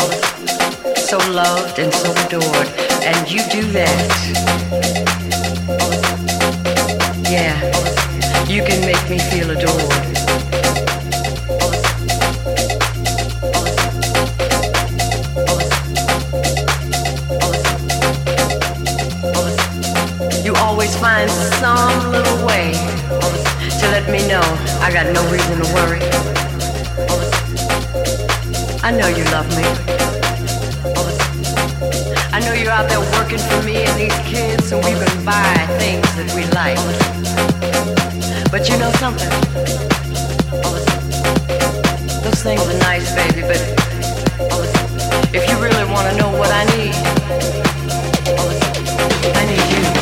so loved and so adored. And you do that. Yeah, you can make me feel adored. You always find some little way to let me know I got no reason to worry. I know you love me. I know you're out there working for me and these kids so we can buy things that we like. But you know something? Those things are nice, baby, but if you really want to know what I need, I need you.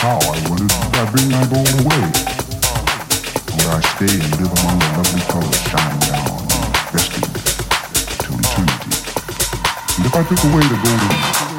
How I wondered if I bring my gold away? Would I stay and live among the lovely colors shining down resting to eternity? And if I took away the golden